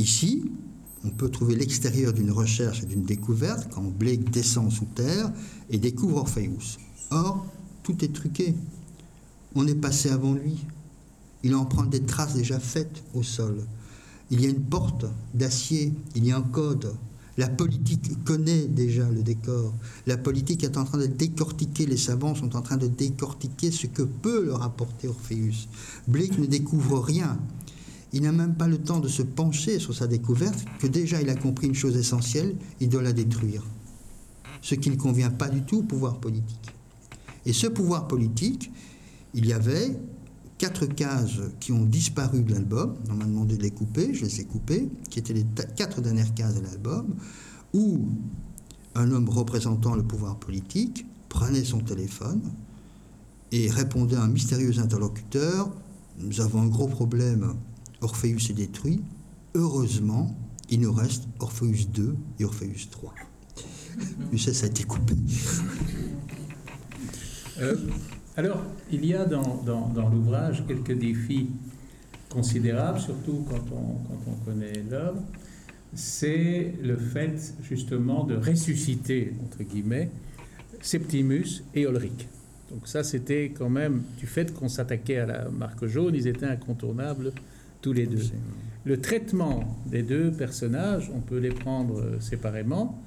Ici, on peut trouver l'extérieur d'une recherche et d'une découverte quand Blake descend sous terre et découvre Orpheus. Or, tout est truqué. On est passé avant lui. Il emprunte des traces déjà faites au sol. Il y a une porte d'acier, il y a un code. La politique connaît déjà le décor. La politique est en train de décortiquer, les savants sont en train de décortiquer ce que peut leur apporter Orpheus. Blake ne découvre rien. Il n'a même pas le temps de se pencher sur sa découverte que déjà il a compris une chose essentielle, il doit la détruire. Ce qui ne convient pas du tout au pouvoir politique. Et ce pouvoir politique, il y avait quatre cases qui ont disparu de l'album. On m'a demandé de les couper, je les ai coupées, qui étaient les quatre dernières cases de l'album, où un homme représentant le pouvoir politique prenait son téléphone et répondait à un mystérieux interlocuteur Nous avons un gros problème, Orpheus est détruit. Heureusement, il nous reste Orpheus 2 et Orpheus 3. Mais ça, ça a été coupé. Euh, alors, il y a dans, l'ouvrage quelques défis considérables, surtout quand on, quand on connaît l'œuvre. C'est le fait justement de ressusciter, entre guillemets, Septimus et Ulrich. Donc ça, c'était quand même, du fait qu'on s'attaquait à la marque jaune, ils étaient incontournables tous les deux. Le traitement des deux personnages, on peut les prendre séparément,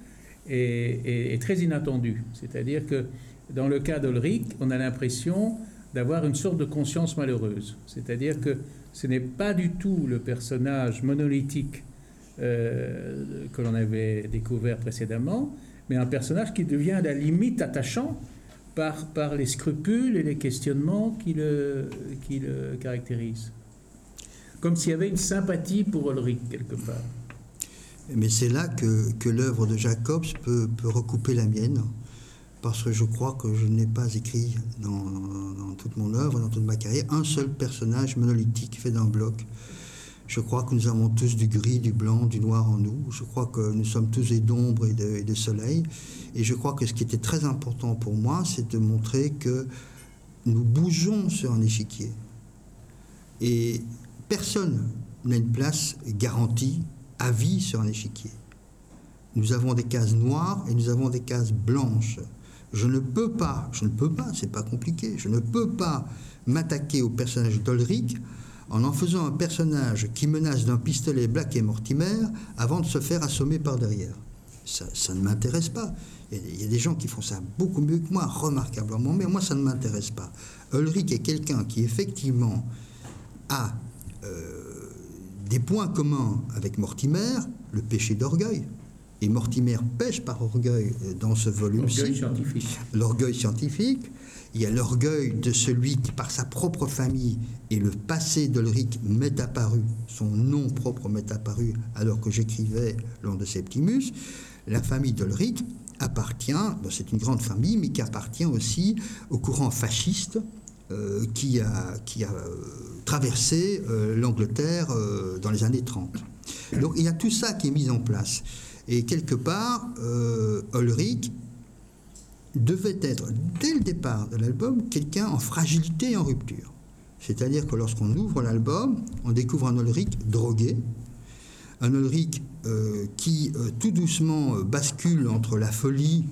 est très inattendu. C'est-à-dire que dans le cas d'Olric, on a l'impression d'avoir une sorte de conscience malheureuse. C'est-à-dire que ce n'est pas du tout le personnage monolithique euh, que l'on avait découvert précédemment, mais un personnage qui devient à la limite attachant par, par les scrupules et les questionnements qui le, qui le caractérisent. Comme s'il y avait une sympathie pour Ulrich quelque part. Mais c'est là que, que l'œuvre de Jacobs peut, peut recouper la mienne parce que je crois que je n'ai pas écrit dans, toute mon œuvre, dans toute ma carrière, un seul personnage monolithique fait d'un bloc. Je crois que nous avons tous du gris, du blanc, du noir en nous. Je crois que nous sommes tous d'ombre et de, et de soleil. Et je crois que ce qui était très important pour moi, c'est de montrer que nous bougeons sur un échiquier. Et personne n'a une place garantie à vie sur un échiquier. Nous avons des cases noires et nous avons des cases blanches. Je ne peux pas, je ne peux pas, c'est pas compliqué, je ne peux pas m'attaquer au personnage d'Olric en en faisant un personnage qui menace d'un pistolet Black et Mortimer avant de se faire assommer par derrière. Ça, ne m'intéresse pas. Il y a des gens qui font ça beaucoup mieux que moi, remarquablement, mais moi, ça ne m'intéresse pas. Ulrich est quelqu'un qui, effectivement, a euh, des points communs avec Mortimer, le péché d'orgueil. Et Mortimer pêche par orgueil euh, dans ce volume-ci. L'orgueil scientifique. L'orgueil scientifique. Il y a l'orgueil de celui qui, par sa propre famille et le passé d'Ulrich, m'est apparu, son nom propre m'est apparu alors que j'écrivais l'an de Septimus. La famille d'Ulrich appartient, c'est une grande famille, mais qui appartient aussi au courant fasciste euh, qui a, qui a euh, traversé l'Angleterre dans les années 30. Donc il y a tout ça qui est mis en place. Et quelque part, euh, Ulrich devait être, dès le départ de l'album, quelqu'un en fragilité et en rupture. C'est-à-dire que lorsqu'on ouvre l'album, on découvre un Ulrich drogué, un Ulrich euh, qui euh, tout doucement bascule entre la folie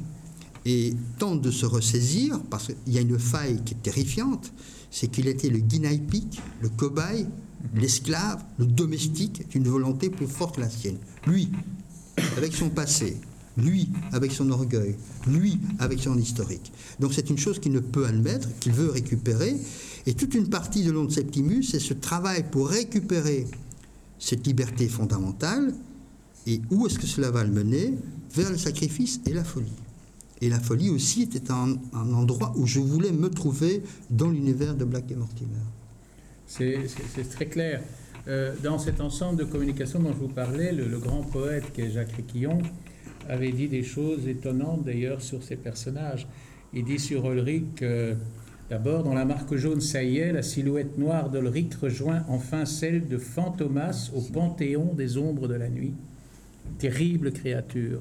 et tente de se ressaisir, parce qu'il y a une faille qui est terrifiante, c'est qu'il était le guinaipic, le cobaye, l'esclave, le domestique d'une volonté plus forte que la sienne. Lui, avec son passé, lui avec son orgueil, lui avec son historique. Donc c'est une chose qu'il ne peut admettre, qu'il veut récupérer. Et toute une partie de l'onde Septimus, c'est ce travail pour récupérer cette liberté fondamentale. Et où est-ce que cela va le mener? Vers le sacrifice et la folie. Et la folie aussi était un, endroit où je voulais me trouver dans l'univers de Black et Mortimer. C'est très clair. Euh, dans cet ensemble de communication dont je vous parlais, le, grand poète qui est Jacques Riquillon avait dit des choses étonnantes d'ailleurs sur ces personnages. Il dit sur Ulrich que d'abord, dans la marque jaune, est, la silhouette noire d'Ulrich rejoint enfin celle de Fantomas au panthéon des ombres de la nuit. Terrible créature.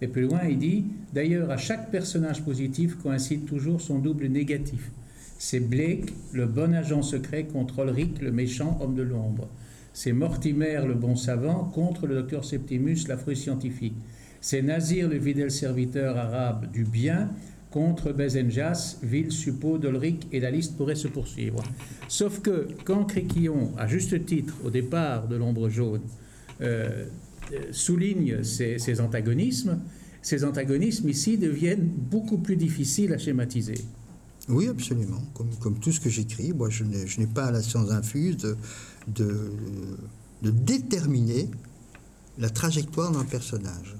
Et plus loin, il dit D'ailleurs, à chaque personnage positif coïncide toujours son double négatif. C'est Blake, le bon agent secret, contre Ulrich, le méchant homme de l'ombre. C'est Mortimer, le bon savant, contre le docteur Septimus, l'affreux scientifique. C'est Nazir, le fidèle serviteur arabe du bien, contre Bezenjas, Ville, Suppot, Dolric, et la liste pourrait se poursuivre. Sauf que quand Créquillon, à juste titre, au départ de l'ombre jaune, euh, souligne ces, antagonismes, ces antagonismes ici deviennent beaucoup plus difficiles à schématiser. Oui, absolument. Comme, tout ce que j'écris, moi, je n'ai pas la science infuse de, déterminer la trajectoire d'un personnage.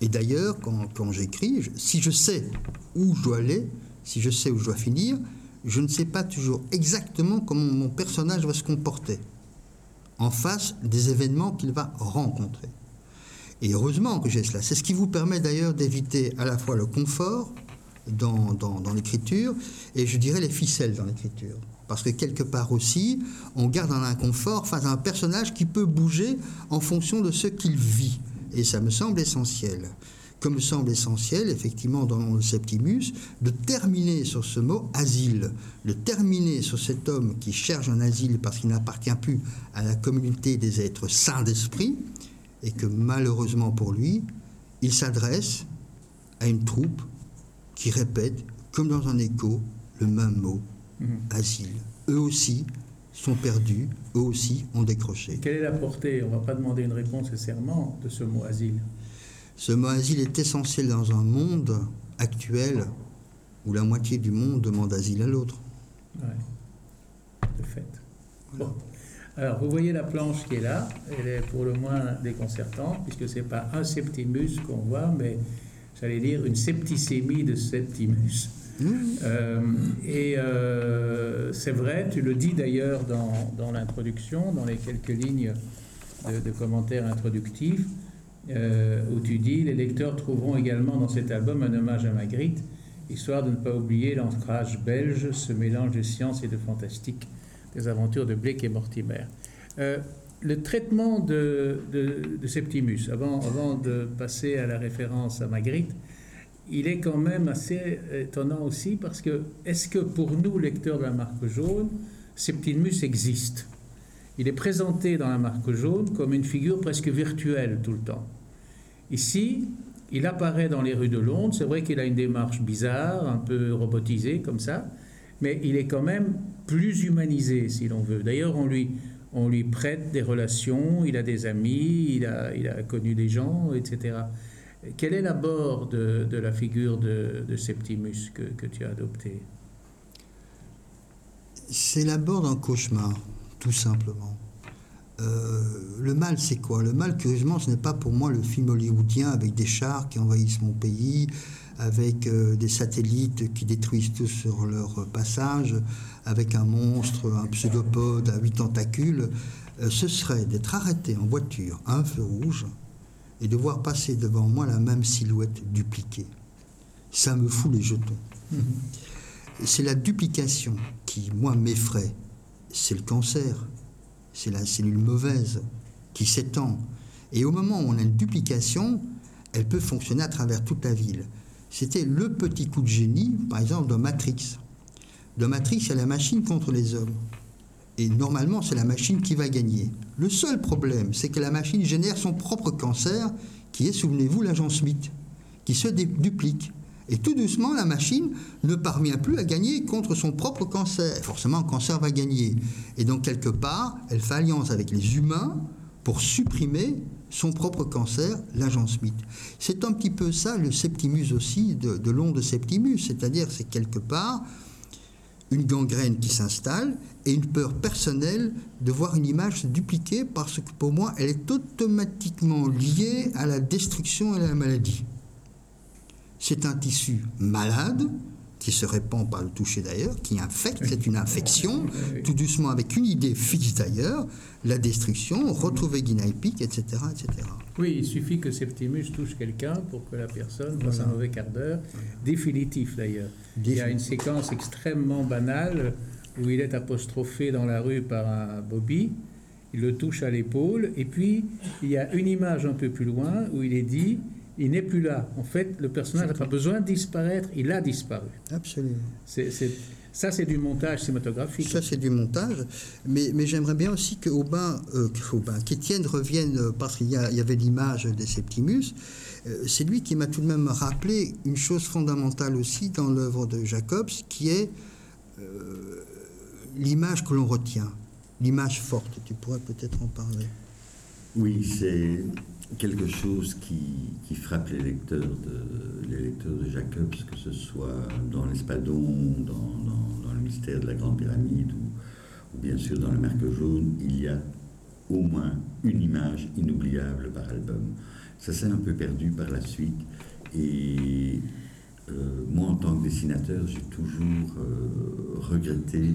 Et d'ailleurs, quand, quand j'écris, si je sais où je dois aller, si je sais où je dois finir, je ne sais pas toujours exactement comment mon personnage va se comporter en face des événements qu'il va rencontrer. Et heureusement que j'ai cela. C'est ce qui vous permet d'ailleurs d'éviter à la fois le confort dans, l'écriture et je dirais les ficelles dans l'écriture. Parce que quelque part aussi, on garde un inconfort face à un personnage qui peut bouger en fonction de ce qu'il vit. Et ça me semble essentiel. Comme me semble essentiel, effectivement, dans le Septimus, de terminer sur ce mot asile, de terminer sur cet homme qui cherche un asile parce qu'il n'appartient plus à la communauté des êtres saints d'esprit, et que malheureusement pour lui, il s'adresse à une troupe qui répète, comme dans un écho, le même mot, mmh. asile. Eux aussi sont perdus, eux aussi ont décroché. Quelle est la portée, on ne va pas demander une réponse nécessairement, de ce mot asile Ce mot asile est essentiel dans un monde actuel où la moitié du monde demande asile à l'autre. Oui, de fait. Voilà. Bon. Alors, vous voyez la planche qui est là, elle est pour le moins déconcertante, puisque ce n'est pas un septimus qu'on voit, mais j'allais dire une septicémie de septimus. Mmh. Euh, et euh, c'est vrai, tu le dis d'ailleurs dans, dans l'introduction, dans les quelques lignes de, de commentaires introductifs, euh, où tu dis les lecteurs trouveront également dans cet album un hommage à Magritte, histoire de ne pas oublier l'ancrage belge, ce mélange de science et de fantastique des aventures de Blake et Mortimer. Euh, le traitement de, Septimus, avant, de passer à la référence à Magritte, il est quand même assez étonnant aussi parce que est-ce que pour nous, lecteurs de la marque jaune, Septimus existe? Il est présenté dans la marque jaune comme une figure presque virtuelle tout le temps. Ici, il apparaît dans les rues de Londres, c'est vrai qu'il a une démarche bizarre, un peu robotisée comme ça, mais il est quand même plus humanisé, si l'on veut. D'ailleurs, on lui, prête des relations, il a des amis, il a, connu des gens, etc. Quel est l'abord de, de, la figure de, Septimus que, que, tu as adopté? C'est l'abord d'un cauchemar, tout simplement. Euh, le mal, c'est quoi? Le mal, curieusement, ce n'est pas pour moi le film hollywoodien avec des chars qui envahissent mon pays, avec euh, des satellites qui détruisent tout sur leur passage, avec un monstre, un pseudopode à huit tentacules. Euh, ce serait d'être arrêté en voiture à un feu rouge et de voir passer devant moi la même silhouette dupliquée. Ça me fout les jetons. Mmh. C'est la duplication qui, moi, m'effraie. C'est le cancer. C'est la cellule mauvaise qui s'étend. Et au moment où on a une duplication, elle peut fonctionner à travers toute la ville. C'était le petit coup de génie, par exemple, de Matrix. De Matrix, c'est la machine contre les hommes. Et normalement, c'est la machine qui va gagner. Le seul problème, c'est que la machine génère son propre cancer, qui est, souvenez-vous, l'agent Smith, qui se duplique. Et tout doucement, la machine ne parvient plus à gagner contre son propre cancer. Forcément, cancer va gagner. Et donc, quelque part, elle fait alliance avec les humains pour supprimer son propre cancer, l'agent Smith. C'est un petit peu ça le Septimus aussi de, de l'onde Septimus, c'est-à-dire c'est quelque part une gangrène qui s'installe et une peur personnelle de voir une image se dupliquer parce que pour moi, elle est automatiquement liée à la destruction et à la maladie. C'est un tissu malade qui se répand par le toucher d'ailleurs, qui infecte, c'est une infection, tout doucement avec une idée fixe d'ailleurs, la destruction, retrouver Guinea-Pic, etc., etc. Oui, il suffit que Septimus touche quelqu'un pour que la personne voilà. un mauvais quart d'heure, définitif d'ailleurs. Il y a une séquence extrêmement banale où il est apostrophé dans la rue par un Bobby, il le touche à l'épaule, et puis il y a une image un peu plus loin où il est dit il n'est plus là. En fait, le personnage n'a pas besoin de disparaître, il a disparu. Absolument. C'est Ça, c'est du montage cinématographique. Ça, c'est du montage. Mais, mais j'aimerais bien aussi que Aubin, euh, qu'Étienne revienne, euh, parce qu'il y, avait l'image des Septimus. Euh, c'est lui qui m'a tout de même rappelé une chose fondamentale aussi dans l'œuvre de Jacobs, qui est euh, l'image que l'on retient, l'image forte. Tu pourrais peut-être en parler. Oui, c'est quelque chose qui, frappe les lecteurs, de, les lecteurs de Jacobs, que ce soit dans l'Espadon, dans, dans, le mystère de la Grande Pyramide ou, bien sûr dans le Marque jaune, il y a au moins une image inoubliable par album. Ça s'est un peu perdu par la suite et euh, moi en tant que dessinateur, j'ai toujours euh, regretté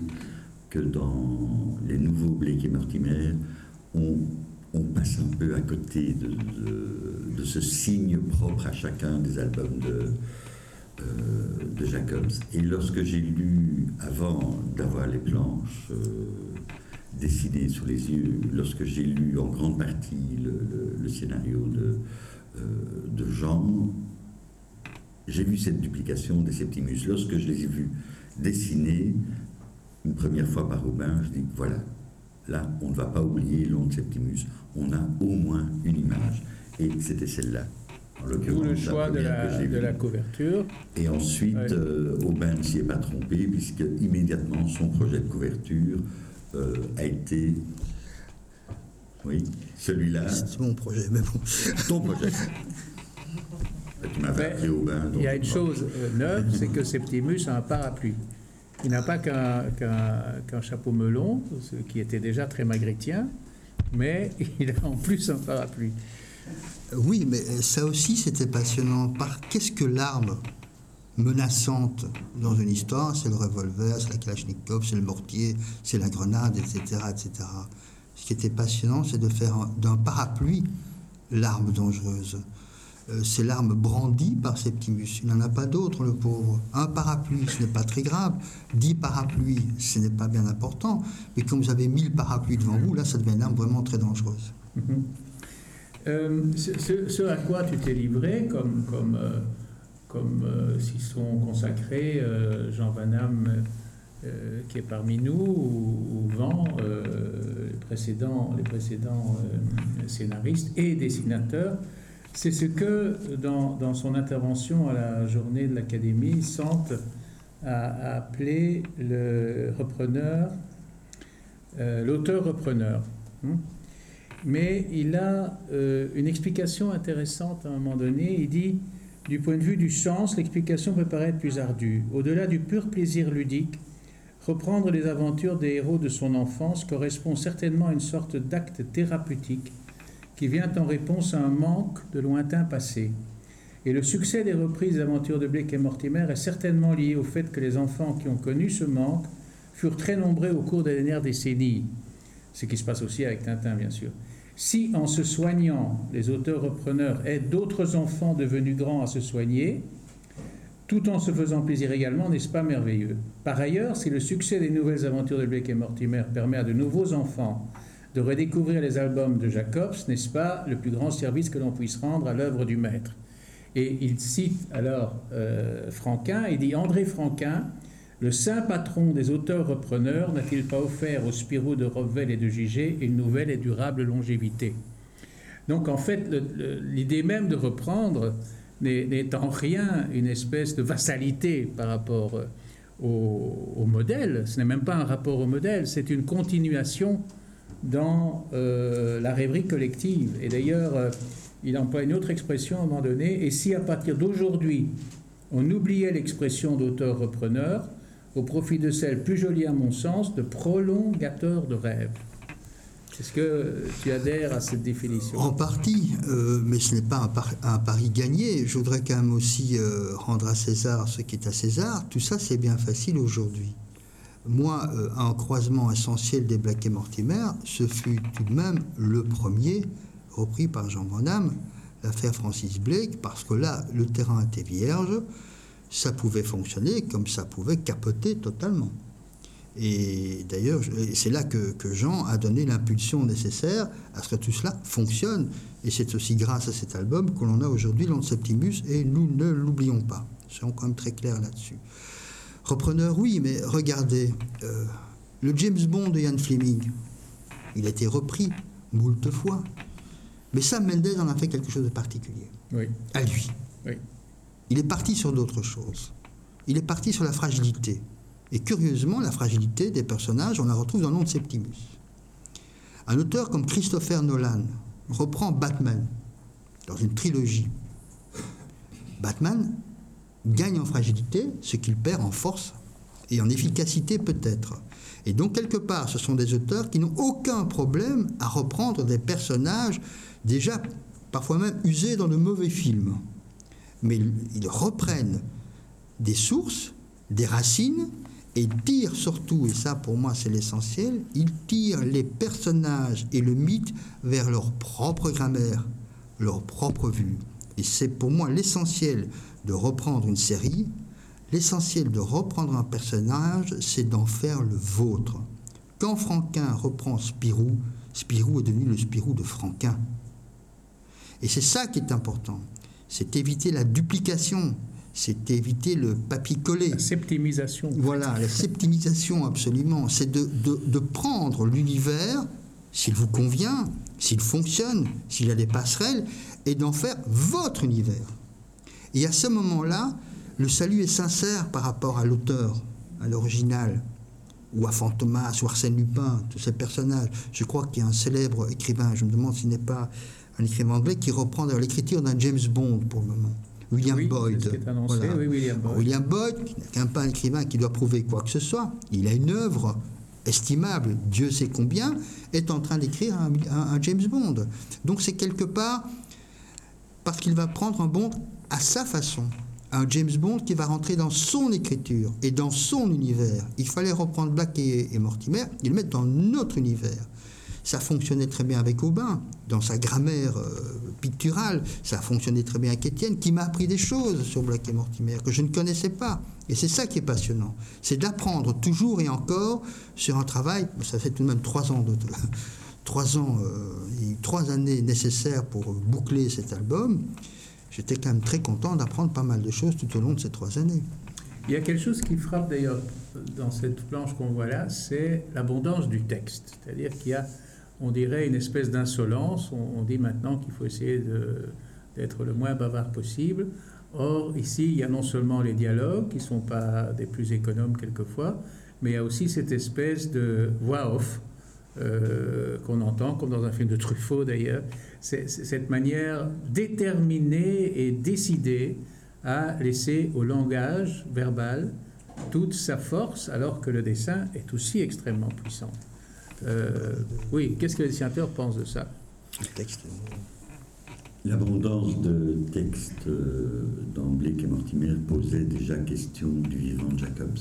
que dans les nouveaux Blake et Mortimer, on on passe un peu à côté de, ce signe propre à chacun des albums de, euh, de Jacobs. Et lorsque j'ai lu, avant d'avoir les planches euh, dessinées sous les yeux, lorsque j'ai lu en grande partie le, scénario de, euh, de Jean, j'ai vu cette duplication des Septimus. Lorsque je les ai vus dessinés, une première fois par Aubin, je dis voilà, là, on ne va pas oublier l'onde Septimus on a au moins une image. Et c'était celle-là. D'où le choix de la, couverture. Et ensuite, euh, Aubin ne s'y est pas trompé, puisque immédiatement son projet de couverture euh, a été. Oui, celui-là. C'est mon projet, mais bon. Ton projet. tu m'as appris Aubin. Il y a une chose euh, neuve, c'est que Septimus a un parapluie. Il n'a pas qu'un chapeau melon, ce qui était déjà très magritien mais il a en plus un parapluie. Oui, mais ça aussi c'était passionnant. Par qu'est-ce que l'arme menaçante dans une histoire? C'est le revolver, c'est la kalachnikov, c'est le mortier, c'est la grenade, etc., etc. Ce qui était passionnant, c'est de faire d'un parapluie l'arme dangereuse. Euh, c'est l'arme brandie par Septimus. Il n'en a pas d'autre, le pauvre. Un parapluie, ce n'est pas très grave. Dix parapluies, ce n'est pas bien important. Mais quand vous avez mille parapluies devant vous, là, ça devient une arme vraiment très dangereuse. Mhm. Euh, ce, à quoi tu t'es livré, comme, comme, euh, comme s'y sont consacrés Jean Van Damme, qui est parmi nous, ou, Vent, les précédents, les précédents scénaristes et dessinateurs, c'est ce que, dans, son intervention à la journée de l'Académie, Sante a, appelé le repreneur, euh, l'auteur-repreneur. Hmm? Mais il a euh, une explication intéressante à un moment donné. Il dit, du point de vue du sens, l'explication peut paraître plus ardue. Au-delà du pur plaisir ludique, reprendre les aventures des héros de son enfance correspond certainement à une sorte d'acte thérapeutique qui vient en réponse à un manque de lointain passé. Et le succès des reprises d'aventures de Blake et Mortimer est certainement lié au fait que les enfants qui ont connu ce manque furent très nombreux au cours des dernières décennies, ce qui se passe aussi avec Tintin bien sûr. Si en se soignant, les auteurs-repreneurs aident d'autres enfants devenus grands à se soigner, tout en se faisant plaisir également, n'est-ce pas merveilleux? Par ailleurs, si le succès des nouvelles aventures de Blake et Mortimer permet à de nouveaux enfants de redécouvrir les albums de Jacobs, n'est-ce pas le plus grand service que l'on puisse rendre à l'œuvre du maître. Et il cite alors euh, Franquin, il dit André Franquin, le saint patron des auteurs-repreneurs, n'a-t-il pas offert au Spirou de Revel et de Gigé une nouvelle et durable longévité? Donc en fait, l'idée même de reprendre n'est en rien une espèce de vassalité par rapport euh, au modèle, ce n'est même pas un rapport au modèle, c'est une continuation dans euh, la rêverie collective. Et d'ailleurs, euh, il emploie une autre expression à un moment donné, et si à partir d'aujourd'hui, on oubliait l'expression d'auteur-repreneur, au profit de celle plus jolie à mon sens, de prolongateur de rêve. Est-ce que tu adhères à cette définition? En partie, euh, mais ce n'est pas un, pari gagné. Je voudrais quand même aussi rendre à César ce qui est à César. Tout ça, c'est bien facile aujourd'hui moi, euh, un croisement essentiel des Black et Mortimer, ce fut tout de même le premier repris par Jean Van Damme, l'affaire Francis Blake, parce que là, le terrain était vierge, ça pouvait fonctionner comme ça pouvait capoter totalement. Et d'ailleurs, c'est là que, Jean a donné l'impulsion nécessaire à ce que tout cela fonctionne. Et c'est aussi grâce à cet album que l'on a aujourd'hui Septimus, et nous ne l'oublions pas. Soyons quand même très clairs là-dessus. Repreneur, oui, mais regardez, euh, le James Bond de Ian Fleming, il a été repris moult fois. Mais Sam Mendes en a fait quelque chose de particulier. Oui. À lui. Oui. Il est parti sur d'autres choses. Il est parti sur la fragilité. Et curieusement, la fragilité des personnages, on la retrouve dans le nom de Septimus. Un auteur comme Christopher Nolan reprend Batman dans une trilogie. Batman gagne en fragilité ce qu'il perd en force et en efficacité peut-être. Et donc quelque part, ce sont des auteurs qui n'ont aucun problème à reprendre des personnages déjà parfois même usés dans de mauvais films. Mais ils reprennent des sources, des racines, et tirent surtout, et ça pour moi c'est l'essentiel, ils tirent les personnages et le mythe vers leur propre grammaire, leur propre vue. Et c'est pour moi l'essentiel de reprendre une série, l'essentiel de reprendre un personnage, c'est d'en faire le vôtre. Quand Franquin reprend Spirou, Spirou est devenu le Spirou de Franquin. Et c'est ça qui est important. C'est éviter la duplication, c'est éviter le papier-collé. La septimisation. Voilà, la septimisation, absolument. C'est de, de, de, prendre l'univers, s'il vous convient, s'il fonctionne, s'il a des passerelles, et d'en faire votre univers. Et à ce moment-là, le salut est sincère par rapport à l'auteur, à l'original, ou à Fantomas, ou Arsène Lupin, tous ces personnages. Je crois qu'il y a un célèbre écrivain, je me demande s'il n'est pas un écrivain anglais, qui reprend l'écriture d'un James Bond pour le moment. William oui, Boyd. Voilà. Oui, William Boyd. William Boyd, qui n'est pas un écrivain qui doit prouver quoi que ce soit, il a une œuvre estimable, Dieu sait combien, est en train d'écrire un, un, un, James Bond. Donc c'est quelque part parce qu'il va prendre un Bond à sa façon, un James Bond qui va rentrer dans son écriture et dans son univers. Il fallait reprendre Black et, Mortimer et le mettre dans notre univers. Ça fonctionnait très bien avec Aubin, dans sa grammaire euh, picturale. Ça a fonctionné très bien avec Étienne, qui m'a appris des choses sur Black et Mortimer que je ne connaissais pas. Et c'est ça qui est passionnant. C'est d'apprendre toujours et encore sur un travail. Ça fait tout de même trois ans, de, trois, ans euh, trois années nécessaires pour boucler cet album. J'étais quand même très content d'apprendre pas mal de choses tout au long de ces trois années. Il y a quelque chose qui frappe d'ailleurs dans cette planche qu'on voit là, c'est l'abondance du texte. C'est-à-dire qu'il y a on dirait une espèce d'insolence. On, dit maintenant qu'il faut essayer d'être le moins bavard possible. Or, ici, il y a non seulement les dialogues, qui ne sont pas des plus économes quelquefois, mais il y a aussi cette espèce de voix off euh, qu'on entend, comme dans un film de Truffaut d'ailleurs. C'est cette manière déterminée et décidée à laisser au langage verbal toute sa force, alors que le dessin est aussi extrêmement puissant. Euh, oui, qu'est-ce que les dessinateurs pensent de ça? L'abondance de textes euh, dans Blake et Mortimer posait déjà question du vivant de Jacobs.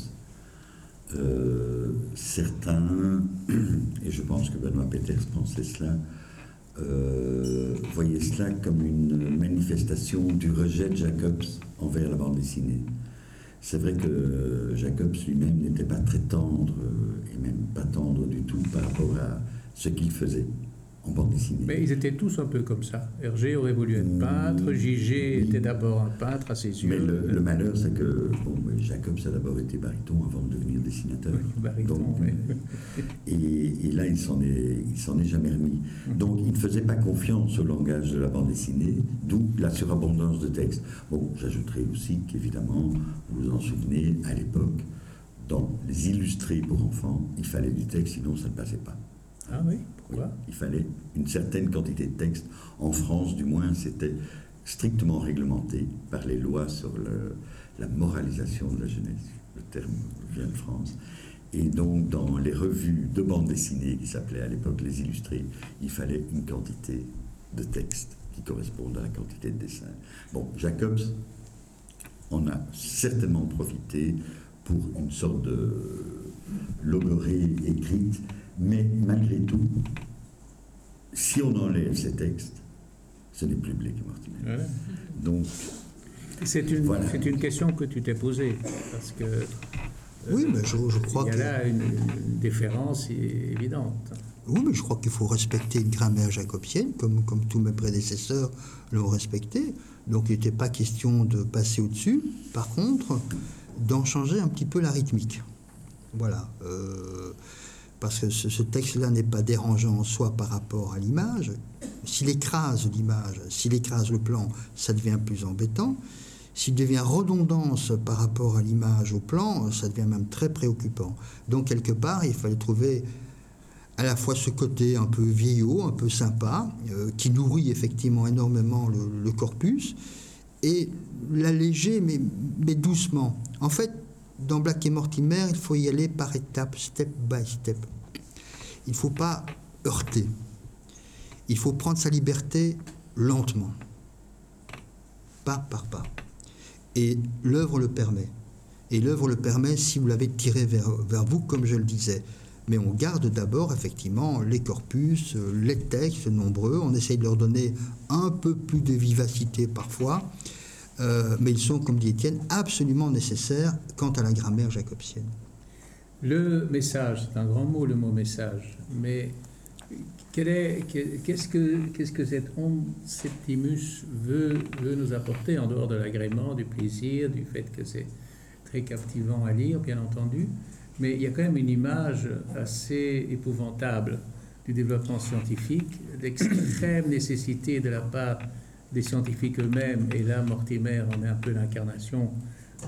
Euh, certains, et je pense que Benoît Peters pensait cela, euh, voyaient cela comme une manifestation du rejet de Jacobs envers la bande dessinée. C'est vrai que Jacobs lui-même n'était pas très tendre, et même pas tendre du tout par rapport à ce qu'il faisait en bande dessinée. Mais ils étaient tous un peu comme ça. Hergé aurait voulu être peintre, mmh, JG oui. était d'abord un peintre à ses yeux. Mais le, le malheur, c'est que bon, Jacobs a d'abord été baryton avant de devenir dessinateur. Oui, baryton, Donc, oui. et, et, là, il s'en est, il s'en est jamais remis. Donc, il ne faisait pas confiance au langage de la bande dessinée, d'où la surabondance de textes. Bon, j'ajouterai aussi qu'évidemment, vous vous en souvenez, à l'époque, dans les illustrés pour enfants, il fallait du texte, sinon ça ne passait pas. Ah oui Pourquoi Il fallait une certaine quantité de texte. En France, du moins, c'était strictement réglementé par les lois sur la moralisation de la jeunesse. Le terme vient de France. Et donc, dans les revues de bande dessinée, qui s'appelaient à l'époque les illustrés, il fallait une quantité de texte qui corresponde à la quantité de dessin. Bon, Jacobs en a certainement profité pour une sorte de logorée écrite mais malgré tout, si on enlève ces textes, ce n'est plus Blake et Mortimer. Ouais. Donc, c'est une, voilà. c'est une question que tu t'es posée, parce que euh, oui, mais je, je crois il y a que là une, une différence évidente. oui, mais je crois qu'il faut respecter une grammaire jacobienne, comme, comme tous mes prédécesseurs l'ont respecté. Donc il n'était pas question de passer au-dessus. Par contre, d'en changer un petit peu la rythmique. Voilà. Euh, parce que ce, texte-là n'est pas dérangeant en soi par rapport à l'image. S'il écrase l'image, s'il écrase le plan, ça devient plus embêtant. S'il devient redondance par rapport à l'image au plan, ça devient même très préoccupant. Donc quelque part, il fallait trouver à la fois ce côté un peu vieillot, un peu sympa, euh, qui nourrit effectivement énormément le, corpus, et l'alléger, mais, mais doucement. En fait, dans Black et Mortimer, il faut y aller par étapes, step by step. Il ne faut pas heurter. Il faut prendre sa liberté lentement, pas par pas. Et l'œuvre le permet. Et l'œuvre le permet si vous l'avez tiré vers, vers vous, comme je le disais. Mais on garde d'abord effectivement les corpus, les textes nombreux, on essaye de leur donner un peu plus de vivacité parfois, euh, mais ils sont, comme dit Étienne, absolument nécessaires quant à la grammaire jacobsienne. Le message, c'est un grand mot le mot message, mais qu'est-ce que, cette onde Septimus veut, veut nous apporter en dehors de l'agrément, du plaisir, du fait que c'est très captivant à lire, bien entendu, mais il y a quand même une image assez épouvantable du développement scientifique, l'extrême nécessité de la part des scientifiques eux-mêmes, et là Mortimer en est un peu l'incarnation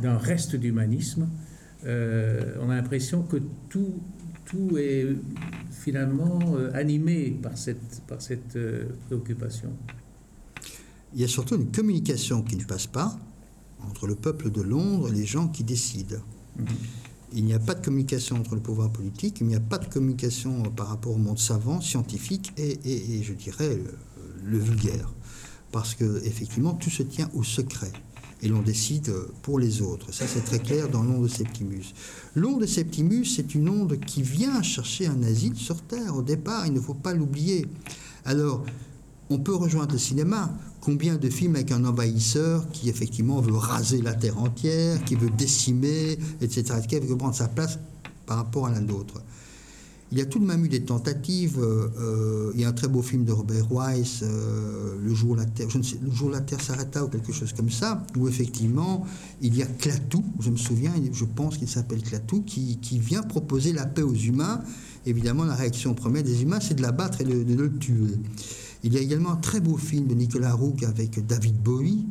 d'un reste d'humanisme, euh, on a l'impression que tout, tout est finalement euh, animé par cette, par cette euh, préoccupation. Il y a surtout une communication qui ne passe pas entre le peuple de Londres et les gens qui décident. Mhm. Il n'y a pas de communication entre le pouvoir politique, il n'y a pas de communication par rapport au monde savant, scientifique et, et, je dirais, le vulgaire parce que effectivement tout se tient au secret et l'on décide pour les autres. Ça, c'est très clair dans l'onde de Septimus. L'onde de Septimus, c'est une onde qui vient chercher un asile sur Terre. Au départ, il ne faut pas l'oublier. Alors, on peut rejoindre le cinéma. Combien de films avec un envahisseur qui, effectivement, veut raser la Terre entière, qui veut décimer, etc., qui veut prendre sa place par rapport à l'un d'autre? Il y a tout de même eu des tentatives. Euh, euh, il y a un très beau film de Robert Weiss, euh, Le jour la Terre, je ne sais, le jour la Terre s'arrêta ou quelque chose comme ça, où effectivement il y a Clatou, je me souviens, je pense qu'il s'appelle Clatou, qui, vient proposer la paix aux humains. Évidemment, la réaction première des humains, c'est de l'abattre et de, le tuer. Il y a également un très beau film de Nicolas Roux avec David Bowie.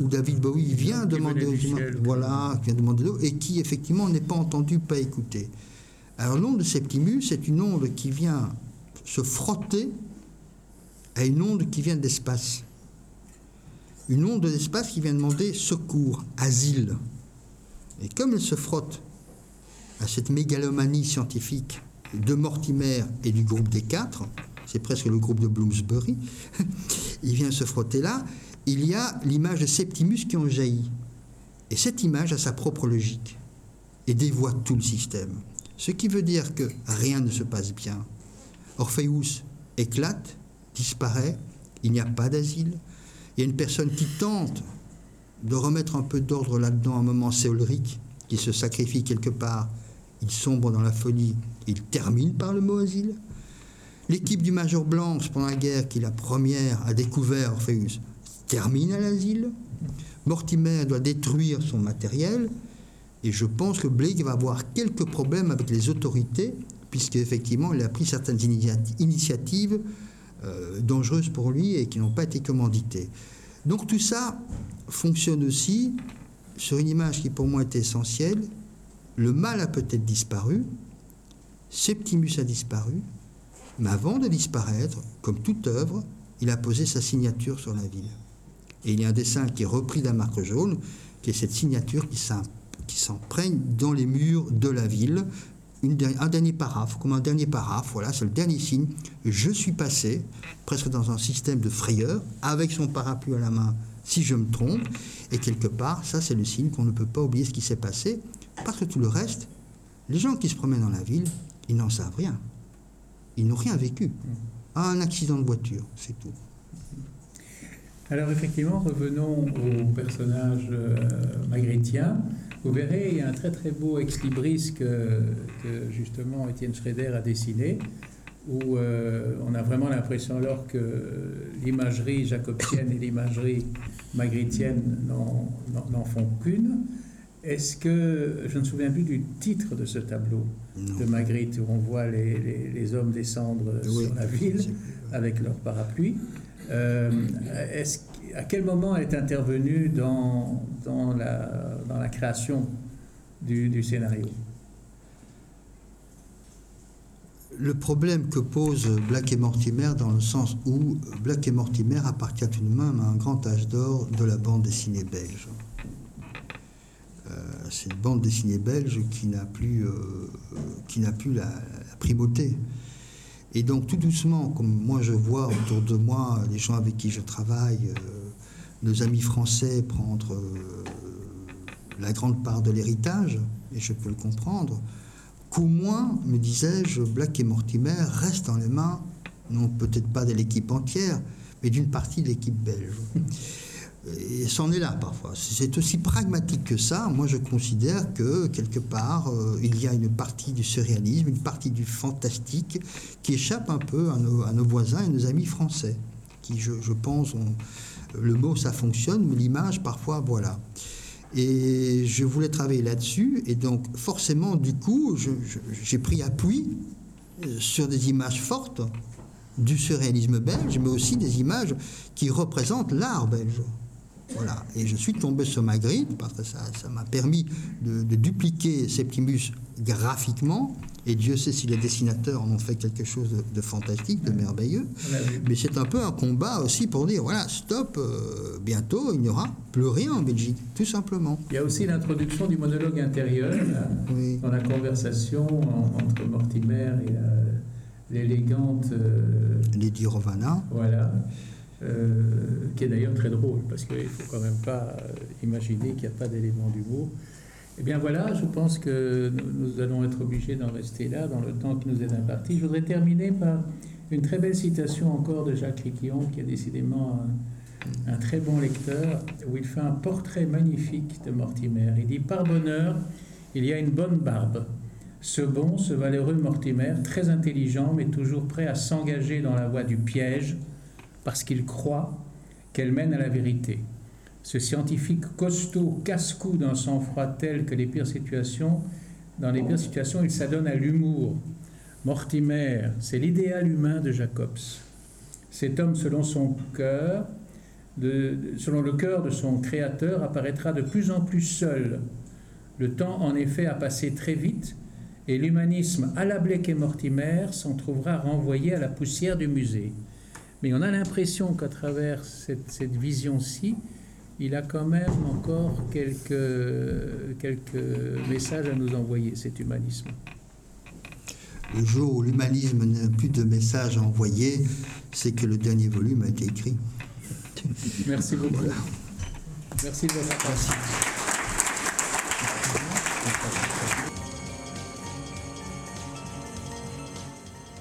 où David Bowie vient demander aux humains, voilà, vient demander et qui effectivement n'est pas entendu, pas écouté. Alors l'onde de Septimus, c'est une onde qui vient se frotter à une onde qui vient de l'espace. Une onde de l'espace qui vient demander secours, asile. Et comme elle se frotte à cette mégalomanie scientifique de Mortimer et du groupe des quatre, c'est presque le groupe de Bloomsbury, il vient se frotter là, il y a l'image de Septimus qui en jaillit. Et cette image a sa propre logique et dévoie tout le système. Ce qui veut dire que rien ne se passe bien. Orpheus éclate, disparaît, il n'y a pas d'asile. Il y a une personne qui tente de remettre un peu d'ordre là-dedans, un moment séolrique, qui se sacrifie quelque part. Il sombre dans la folie, il termine par le mot asile. L'équipe du Major Blanche pendant la guerre, qui la première a découvert Orpheus, termine à l'asile. Mortimer doit détruire son matériel, et je pense que Blake va avoir quelques problèmes avec les autorités, puisqu'effectivement, il a pris certaines initiatives euh, dangereuses pour lui et qui n'ont pas été commanditées. Donc tout ça fonctionne aussi sur une image qui pour moi est essentielle. Le mal a peut-être disparu, Septimus a disparu, mais avant de disparaître, comme toute œuvre, il a posé sa signature sur la ville. Et il y a un dessin qui est repris d'un marque jaune, qui est cette signature qui s'impose qui s'emprègne dans les murs de la ville. un dernier paraphe, comme un dernier paraphe, voilà, c'est le dernier signe. Je suis passé, presque dans un système de frayeur, avec son parapluie à la main, si je me trompe. Et quelque part, ça, c'est le signe qu'on ne peut pas oublier ce qui s'est passé, parce que tout le reste, les gens qui se promènent dans la ville, ils n'en savent rien. Ils n'ont rien vécu. Un accident de voiture, c'est tout. Alors effectivement, revenons au personnage euh, magritien. Vous verrez, il y a un très très beau ex-libris que, justement Étienne Schrader a dessiné, où euh, on a vraiment l'impression alors que l'imagerie jacobienne et l'imagerie magritienne n'en font qu'une. Est-ce que, je ne me souviens plus du titre de ce tableau de Magritte, où on voit les, hommes descendre sur la ville avec leur parapluie. Euh, à quel moment elle est intervenue dans, dans, la, création du, scénario? Le problème que pose Black et Mortimer dans le sens où Black et Mortimer appartient tout de même à un grand âge d'or de la bande dessinée belge. Euh, c'est une bande dessinée belge qui n'a plus, euh, la, primauté. Et donc tout doucement, comme moi je vois autour de moi les gens avec qui je travaille, euh, nos amis français prendre la grande part de l'héritage, et je peux le comprendre, qu'au moins, me disais-je, Black et Mortimer restent dans les mains, non peut-être pas de l'équipe entière, mais d'une partie de l'équipe belge. Et c'en est là parfois. C'est aussi pragmatique que ça. Moi, je considère que quelque part, euh, il y a une partie du surréalisme, une partie du fantastique qui échappe un peu à nos, voisins et nos amis français, qui, je, je pense, ont, le mot ça fonctionne, mais l'image parfois, voilà. Et je voulais travailler là-dessus. Et donc, forcément, du coup, j'ai pris appui euh, sur des images fortes du surréalisme belge, mais aussi des images qui représentent l'art belge. Voilà. Et je suis tombé sur Magritte parce que ça m'a permis de, de, dupliquer Septimus graphiquement et Dieu sait si les dessinateurs en ont fait quelque chose de, fantastique, de merveilleux. Mais c'est un peu un combat aussi pour dire voilà, stop, euh, bientôt il n'y aura plus rien en Belgique, tout simplement. Il y a aussi l'introduction du monologue intérieur dans la conversation entre Mortimer et euh, l'élégante. Euh, Lady Rovana. Voilà. Qui est d'ailleurs très drôle, parce qu'il ne faut quand même pas imaginer qu'il n'y a pas d'élément d'humour. Eh bien voilà, je pense que nous allons être obligés d'en rester là dans le temps qui nous est imparti. Je voudrais terminer par une très belle citation encore de Jacques Riquillon, qui est décidément un, très bon lecteur, où il fait un portrait magnifique de Mortimer. Il dit Par bonheur, il y a une bonne barbe. Ce bon, ce valeureux Mortimer, très intelligent, mais toujours prêt à s'engager dans la voie du piège, parce qu'il croit qu'elle mène à la vérité. Ce scientifique costaud casse-cou d'un sang-froid tel que les pires situations, dans les pires situations, il s'adonne à l'humour. Mortimer, c'est l'idéal humain de Jacobs. Cet homme, selon son cœur, selon le cœur de son créateur, apparaîtra de plus en plus seul. Le temps, en effet, a passé très vite et l'humanisme à la Blake et Mortimer s'en trouvera renvoyé à la poussière du musée. Mais on a l'impression qu'à travers cette vision-ci, il a quand même encore quelques, quelques messages à nous envoyer, cet humanisme. Le jour où l'humanisme n'a plus de messages à envoyer, c'est que le dernier volume a été écrit. Merci beaucoup. Merci de votre attention.